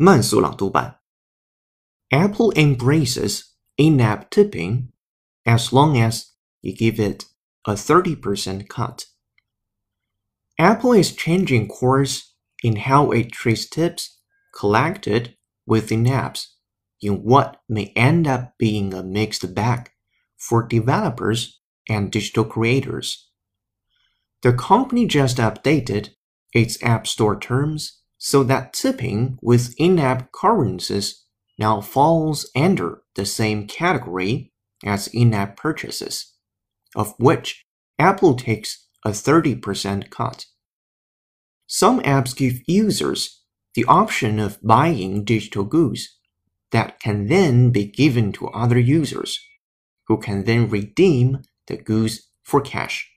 慢速朗读版。Apple embraces in-app tipping as long as you give it a 30% cut. Apple is changing course in how it treats tips collected within apps in what may end up being a mixed bag for developers and digital creators. The company just updated its App Store terms so that tipping with in app currencies now falls under the same category as in app purchases, of which Apple takes a 30% cut. Some apps give users the option of buying digital goods that can then be given to other users, who can then redeem the goods for cash.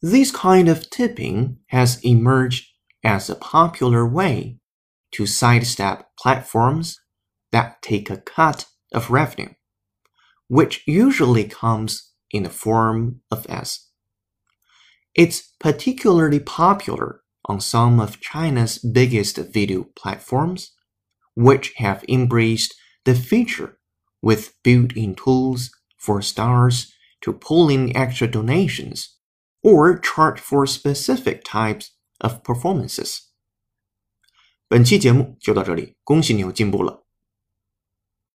This kind of tipping has emerged as a popular way to sidestep platforms that take a cut of revenue, which usually comes in the form of ads. It's particularly popular on some of China's biggest video platforms, which have embraced the feature with built in tools for stars to pull in extra donations or charge for specific types of performances. 本期节目就到这里，恭喜你又进步了。